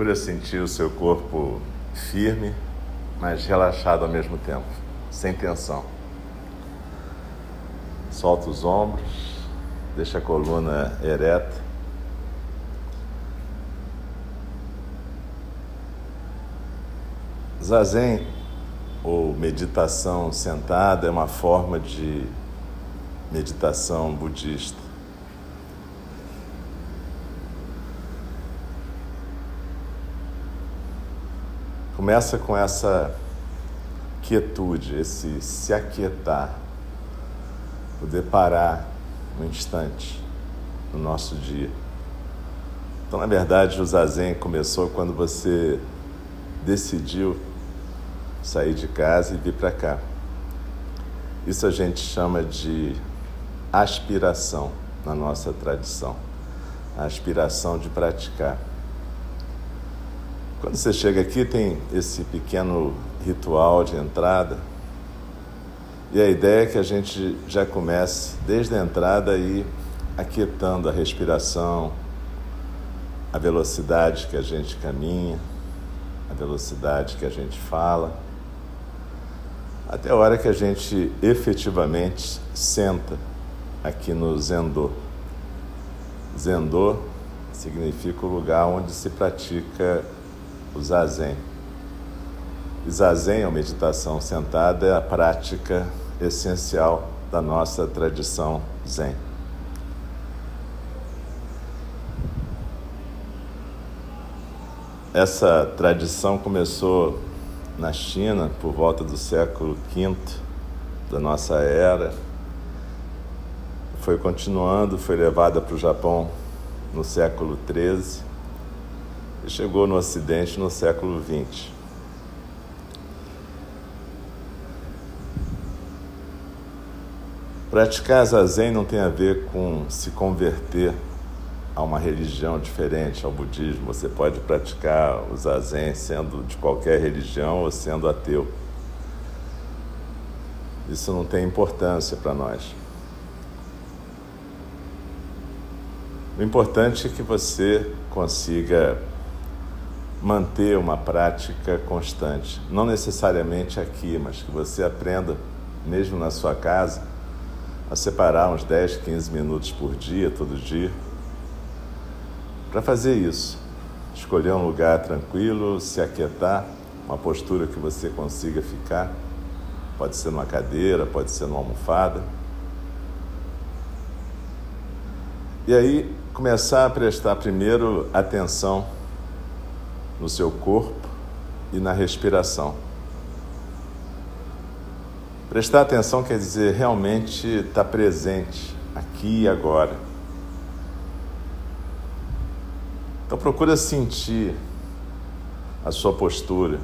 Procura sentir o seu corpo firme, mas relaxado ao mesmo tempo, sem tensão. Solta os ombros, deixa a coluna ereta. Zazen ou meditação sentada é uma forma de meditação budista. Começa com essa quietude, esse se aquietar, poder parar um instante no nosso dia. Então, na verdade, o zazen começou quando você decidiu sair de casa e vir para cá. Isso a gente chama de aspiração na nossa tradição, a aspiração de praticar. Quando você chega aqui, tem esse pequeno ritual de entrada, e a ideia é que a gente já comece desde a entrada aí aquietando a respiração, a velocidade que a gente caminha, a velocidade que a gente fala, até a hora que a gente efetivamente senta aqui no Zendô. Zendô significa o lugar onde se pratica o zazen. E zazen, ou meditação sentada, é a prática essencial da nossa tradição zen. Essa tradição começou na China por volta do século V da nossa era foi continuando, foi levada para o Japão no século XIII e chegou no Ocidente no século XX. Praticar zazen não tem a ver com se converter a uma religião diferente, ao budismo. Você pode praticar o zazen sendo de qualquer religião ou sendo ateu. Isso não tem importância para nós. O importante é que você consiga manter uma prática constante, não necessariamente aqui, mas que você aprenda, mesmo na sua casa, a separar uns 10, 15 minutos por dia, todo dia, para fazer isso. Escolher um lugar tranquilo, se aquietar, uma postura que você consiga ficar. Pode ser numa cadeira, pode ser numa almofada. E aí, começar a prestar primeiro atenção no seu corpo e na respiração. Prestar atenção quer dizer realmente estar presente aqui e agora. Então procura sentir a sua postura.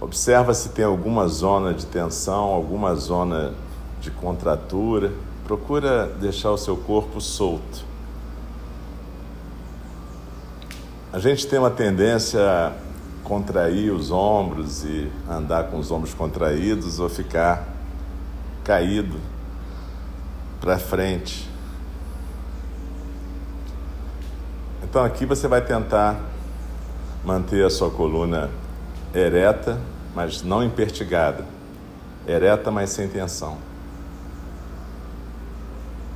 Observa se tem alguma zona de tensão, alguma zona de contratura. Procura deixar o seu corpo solto. A gente tem uma tendência a contrair os ombros e andar com os ombros contraídos ou ficar caído para frente. Então aqui você vai tentar manter a sua coluna ereta, mas não impertigada. Ereta, mas sem tensão.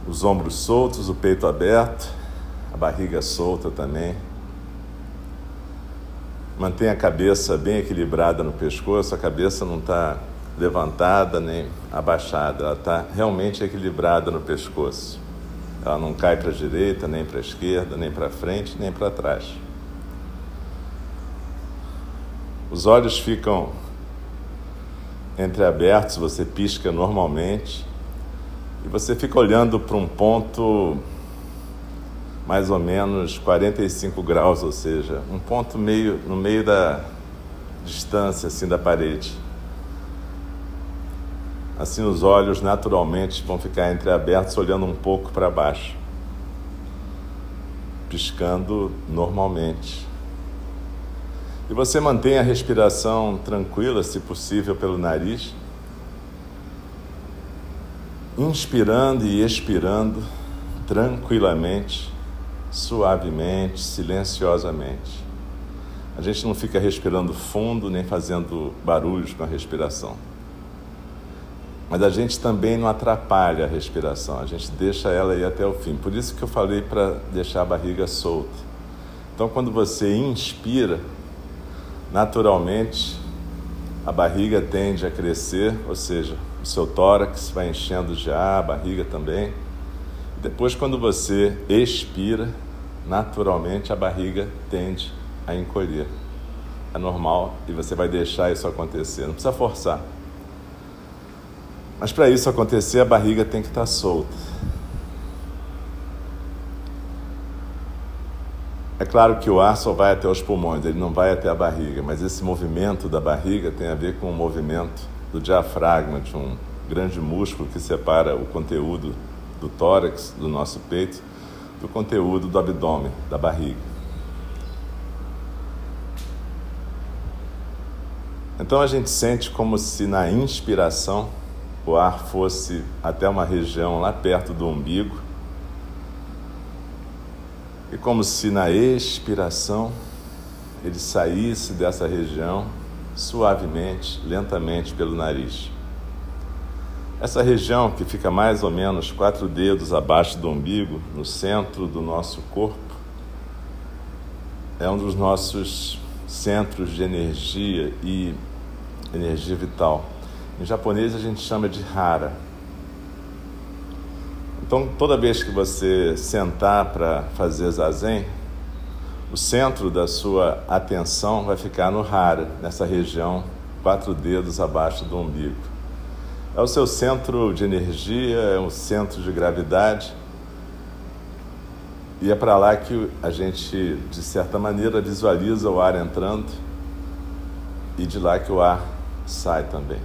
Os ombros soltos, o peito aberto, a barriga solta também. Mantenha a cabeça bem equilibrada no pescoço, a cabeça não está levantada nem abaixada, ela está realmente equilibrada no pescoço. Ela não cai para a direita, nem para a esquerda, nem para frente, nem para trás. Os olhos ficam entreabertos, você pisca normalmente e você fica olhando para um ponto mais ou menos 45 graus, ou seja, um ponto meio no meio da distância assim da parede. Assim os olhos naturalmente vão ficar entreabertos, olhando um pouco para baixo, piscando normalmente. E você mantém a respiração tranquila, se possível, pelo nariz, inspirando e expirando tranquilamente suavemente, silenciosamente. A gente não fica respirando fundo nem fazendo barulhos com a respiração. Mas a gente também não atrapalha a respiração, a gente deixa ela ir até o fim. Por isso que eu falei para deixar a barriga solta. Então, quando você inspira, naturalmente a barriga tende a crescer, ou seja, o seu tórax vai enchendo ar, a barriga também. Depois, quando você expira, naturalmente a barriga tende a encolher. É normal e você vai deixar isso acontecer, não precisa forçar. Mas para isso acontecer, a barriga tem que estar solta. É claro que o ar só vai até os pulmões, ele não vai até a barriga, mas esse movimento da barriga tem a ver com o movimento do diafragma, de um grande músculo que separa o conteúdo do tórax, do nosso peito, do conteúdo do abdômen, da barriga. Então a gente sente como se na inspiração o ar fosse até uma região lá perto do umbigo e como se na expiração ele saísse dessa região suavemente, lentamente pelo nariz. Essa região que fica mais ou menos quatro dedos abaixo do umbigo, no centro do nosso corpo, é um dos nossos centros de energia e energia vital. Em japonês a gente chama de hara. Então, toda vez que você sentar para fazer zazen, o centro da sua atenção vai ficar no hara, nessa região, quatro dedos abaixo do umbigo. É o seu centro de energia, é o centro de gravidade. E é para lá que a gente, de certa maneira, visualiza o ar entrando e de lá que o ar sai também.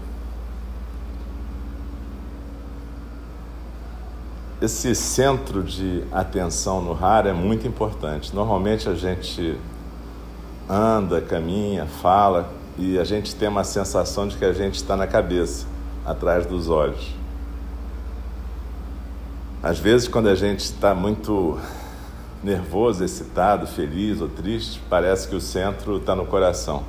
Esse centro de atenção no ar é muito importante. Normalmente a gente anda, caminha, fala e a gente tem uma sensação de que a gente está na cabeça, atrás dos olhos. Às vezes, quando a gente está muito nervoso, excitado, feliz ou triste, parece que o centro está no coração.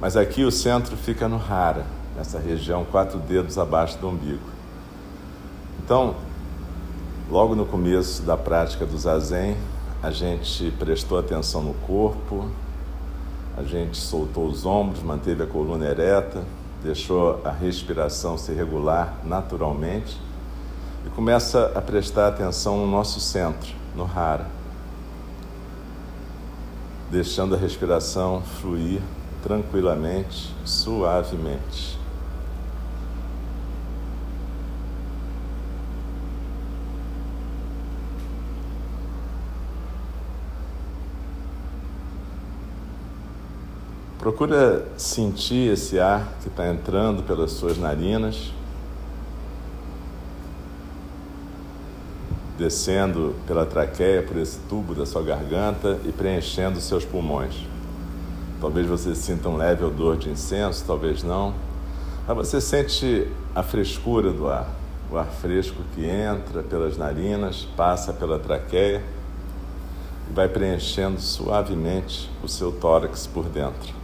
Mas aqui o centro fica no rara, nessa região quatro dedos abaixo do umbigo. Então, logo no começo da prática do zazen, a gente prestou atenção no corpo, a gente soltou os ombros, manteve a coluna ereta, deixou a respiração se regular naturalmente e começa a prestar atenção no nosso centro, no Hara, deixando a respiração fluir tranquilamente, suavemente. Procura sentir esse ar que está entrando pelas suas narinas, descendo pela traqueia, por esse tubo da sua garganta e preenchendo seus pulmões. Talvez você sinta um leve odor de incenso, talvez não. Mas você sente a frescura do ar, o ar fresco que entra pelas narinas, passa pela traqueia e vai preenchendo suavemente o seu tórax por dentro.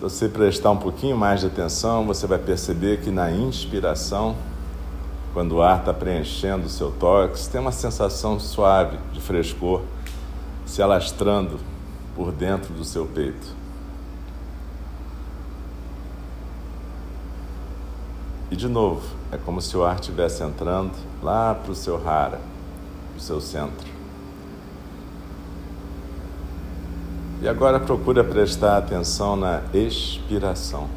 Se você prestar um pouquinho mais de atenção, você vai perceber que na inspiração, quando o ar está preenchendo o seu tórax, tem uma sensação suave de frescor se alastrando por dentro do seu peito. E de novo, é como se o ar estivesse entrando lá para o seu para o seu centro. E agora procura prestar atenção na expiração.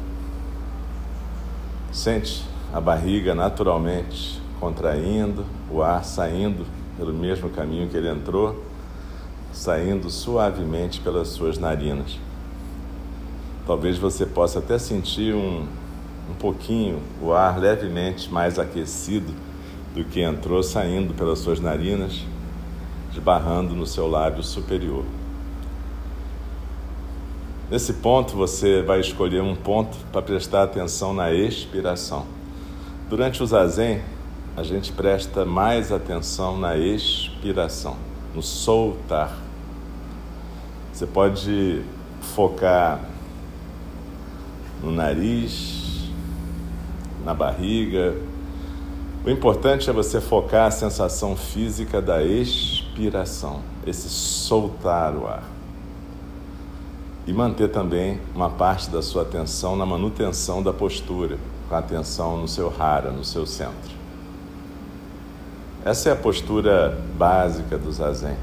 Sente a barriga naturalmente contraindo, o ar saindo pelo mesmo caminho que ele entrou saindo suavemente pelas suas narinas. Talvez você possa até sentir um, um pouquinho o ar levemente mais aquecido do que entrou saindo pelas suas narinas, esbarrando no seu lábio superior. Nesse ponto, você vai escolher um ponto para prestar atenção na expiração. Durante o zazen, a gente presta mais atenção na expiração, no soltar Você pode focar no nariz, na barriga. O importante é você focar a sensação física da expiração, esse soltar o ar. E manter também uma parte da sua atenção na manutenção da postura, com a atenção no seu hara, no seu centro. Essa é a postura básica do zazen.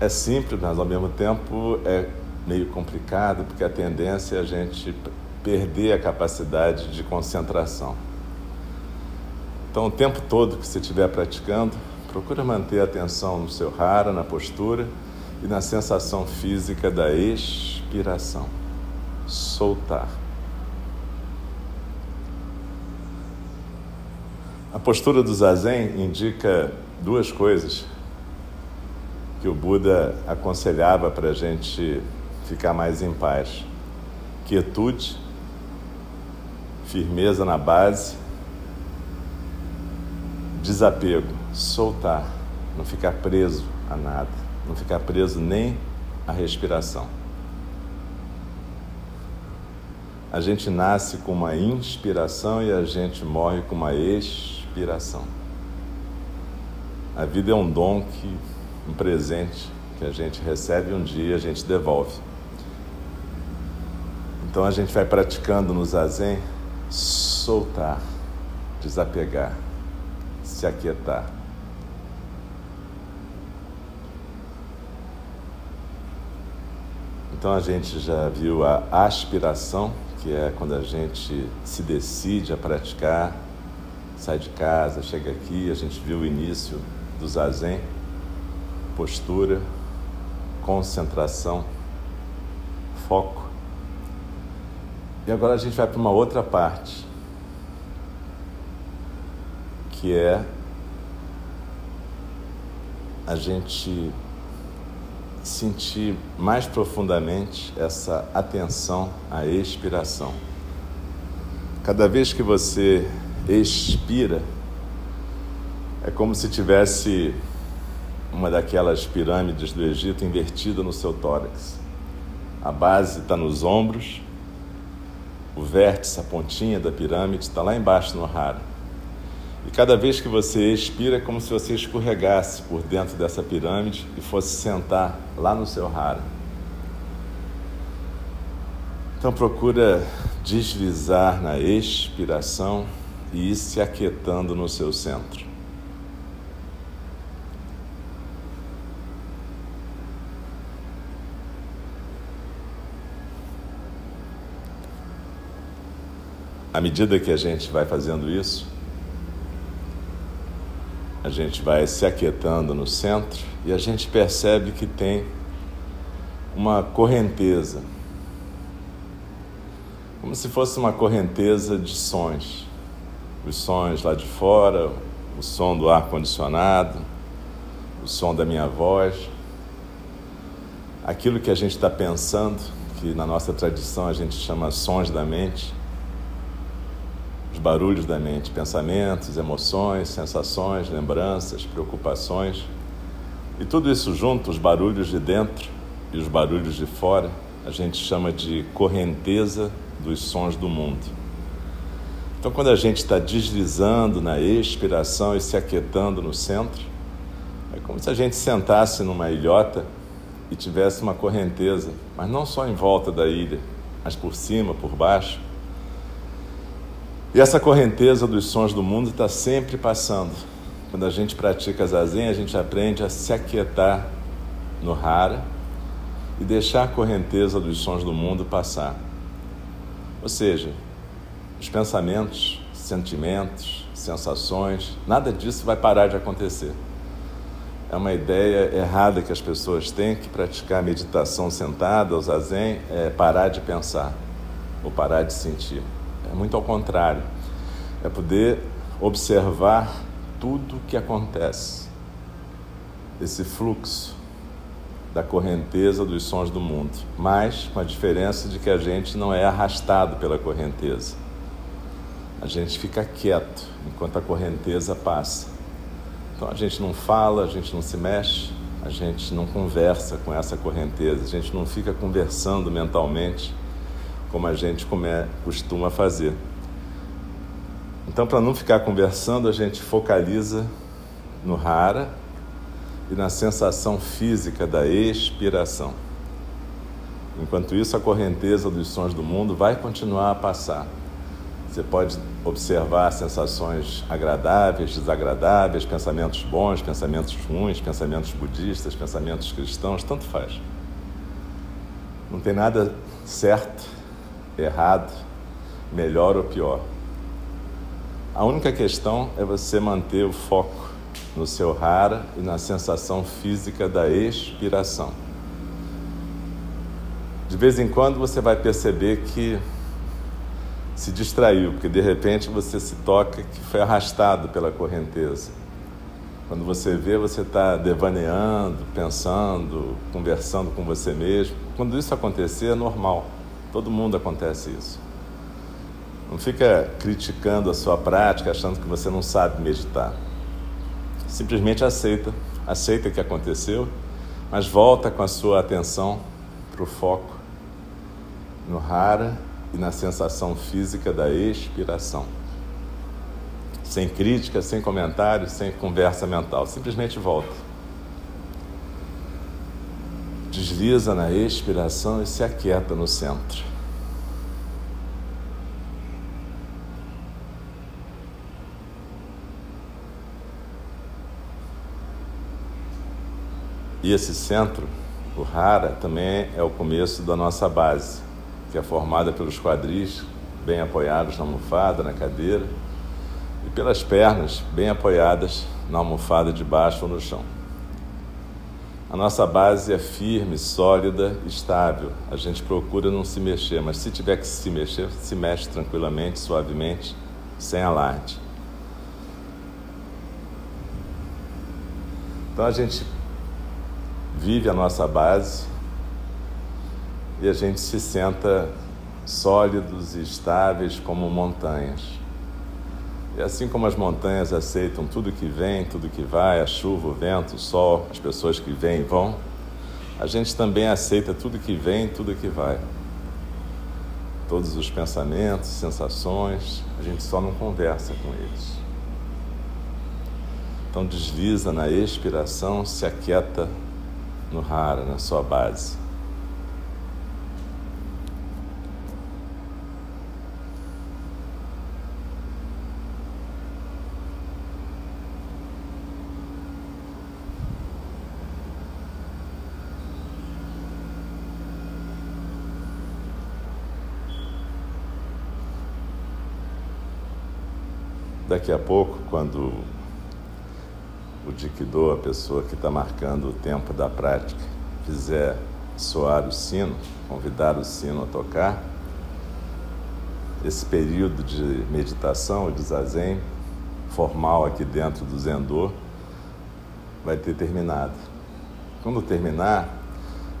É simples, mas ao mesmo tempo é meio complicado, porque a tendência é a gente perder a capacidade de concentração. Então, o tempo todo que você estiver praticando, procura manter a atenção no seu hara, na postura e na sensação física da expiração. Soltar. A postura do zazen indica duas coisas que o Buda aconselhava para a gente ficar mais em paz: quietude, firmeza na base, desapego, soltar, não ficar preso a nada, não ficar preso nem à respiração. A gente nasce com uma inspiração e a gente morre com uma expiração. A vida é um dom que um presente que a gente recebe um dia a gente devolve. Então a gente vai praticando no zazen soltar, desapegar, se aquietar. Então a gente já viu a aspiração, que é quando a gente se decide a praticar, sai de casa, chega aqui, a gente viu o início do zazen postura, concentração, foco. E agora a gente vai para uma outra parte, que é a gente sentir mais profundamente essa atenção à expiração. Cada vez que você expira, é como se tivesse uma daquelas pirâmides do Egito invertida no seu tórax. A base está nos ombros, o vértice, a pontinha da pirâmide está lá embaixo no raro. E cada vez que você expira, é como se você escorregasse por dentro dessa pirâmide e fosse sentar lá no seu raro. Então procura deslizar na expiração e ir se aquietando no seu centro. à medida que a gente vai fazendo isso, a gente vai se aquietando no centro e a gente percebe que tem uma correnteza, como se fosse uma correnteza de sons. Os sons lá de fora, o som do ar-condicionado, o som da minha voz, aquilo que a gente está pensando, que na nossa tradição a gente chama sons da mente barulhos da mente, pensamentos, emoções, sensações, lembranças, preocupações. E tudo isso junto, os barulhos de dentro e os barulhos de fora, a gente chama de correnteza dos sons do mundo. Então, quando a gente está deslizando na expiração e se aquietando no centro, é como se a gente sentasse numa ilhota e tivesse uma correnteza, mas não só em volta da ilha, mas por cima, por baixo, e essa correnteza dos sons do mundo está sempre passando. Quando a gente pratica zazen, a gente aprende a se aquietar no hara e deixar a correnteza dos sons do mundo passar. Ou seja, os pensamentos, sentimentos, sensações, nada disso vai parar de acontecer. É uma ideia errada que as pessoas têm que praticar meditação sentada, o zazen, é parar de pensar ou parar de sentir. É muito ao contrário. É poder observar tudo que acontece. Esse fluxo da correnteza dos sons do mundo, mas com a diferença de que a gente não é arrastado pela correnteza. A gente fica quieto enquanto a correnteza passa. Então a gente não fala, a gente não se mexe, a gente não conversa com essa correnteza, a gente não fica conversando mentalmente como a gente costuma fazer. Então, para não ficar conversando, a gente focaliza no rara e na sensação física da expiração. Enquanto isso, a correnteza dos sons do mundo vai continuar a passar. Você pode observar sensações agradáveis, desagradáveis, pensamentos bons, pensamentos ruins, pensamentos budistas, pensamentos cristãos, tanto faz. Não tem nada certo, errado, melhor ou pior. A única questão é você manter o foco no seu rara e na sensação física da expiração. De vez em quando você vai perceber que se distraiu, porque de repente você se toca que foi arrastado pela correnteza. Quando você vê, você está devaneando, pensando, conversando com você mesmo. Quando isso acontecer, é normal. Todo mundo acontece isso. Não fica criticando a sua prática, achando que você não sabe meditar. Simplesmente aceita, aceita que aconteceu, mas volta com a sua atenção para o foco no rara e na sensação física da expiração. Sem crítica, sem comentário, sem conversa mental, simplesmente volta. Desliza na expiração e se aquieta no centro. E esse centro, o Hara, também é o começo da nossa base que é formada pelos quadris bem apoiados na almofada, na cadeira, e pelas pernas bem apoiadas na almofada de baixo ou no chão. A nossa base é firme, sólida, estável. A gente procura não se mexer, mas se tiver que se mexer, se mexe tranquilamente, suavemente, sem alarde. Então a gente vive a nossa base e a gente se senta sólidos e estáveis como montanhas. E assim como as montanhas aceitam tudo que vem, tudo que vai, a chuva, o vento, o sol, as pessoas que vêm e vão, a gente também aceita tudo que vem, tudo que vai. Todos os pensamentos, sensações, a gente só não conversa com eles. Então desliza na expiração, se aquieta no rara, na sua base. Daqui a pouco, quando o Dikidô, a pessoa que está marcando o tempo da prática, fizer soar o sino, convidar o sino a tocar, esse período de meditação, de zazen, formal aqui dentro do Zendô, vai ter terminado. Quando terminar,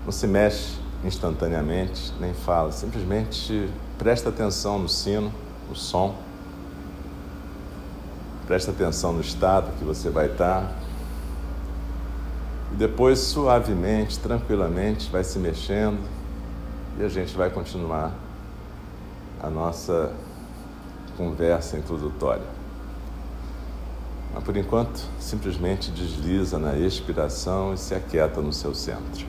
não se mexe instantaneamente, nem fala, simplesmente presta atenção no sino, no som Presta atenção no estado que você vai estar. E depois, suavemente, tranquilamente, vai se mexendo e a gente vai continuar a nossa conversa introdutória. Mas por enquanto, simplesmente desliza na expiração e se aquieta no seu centro.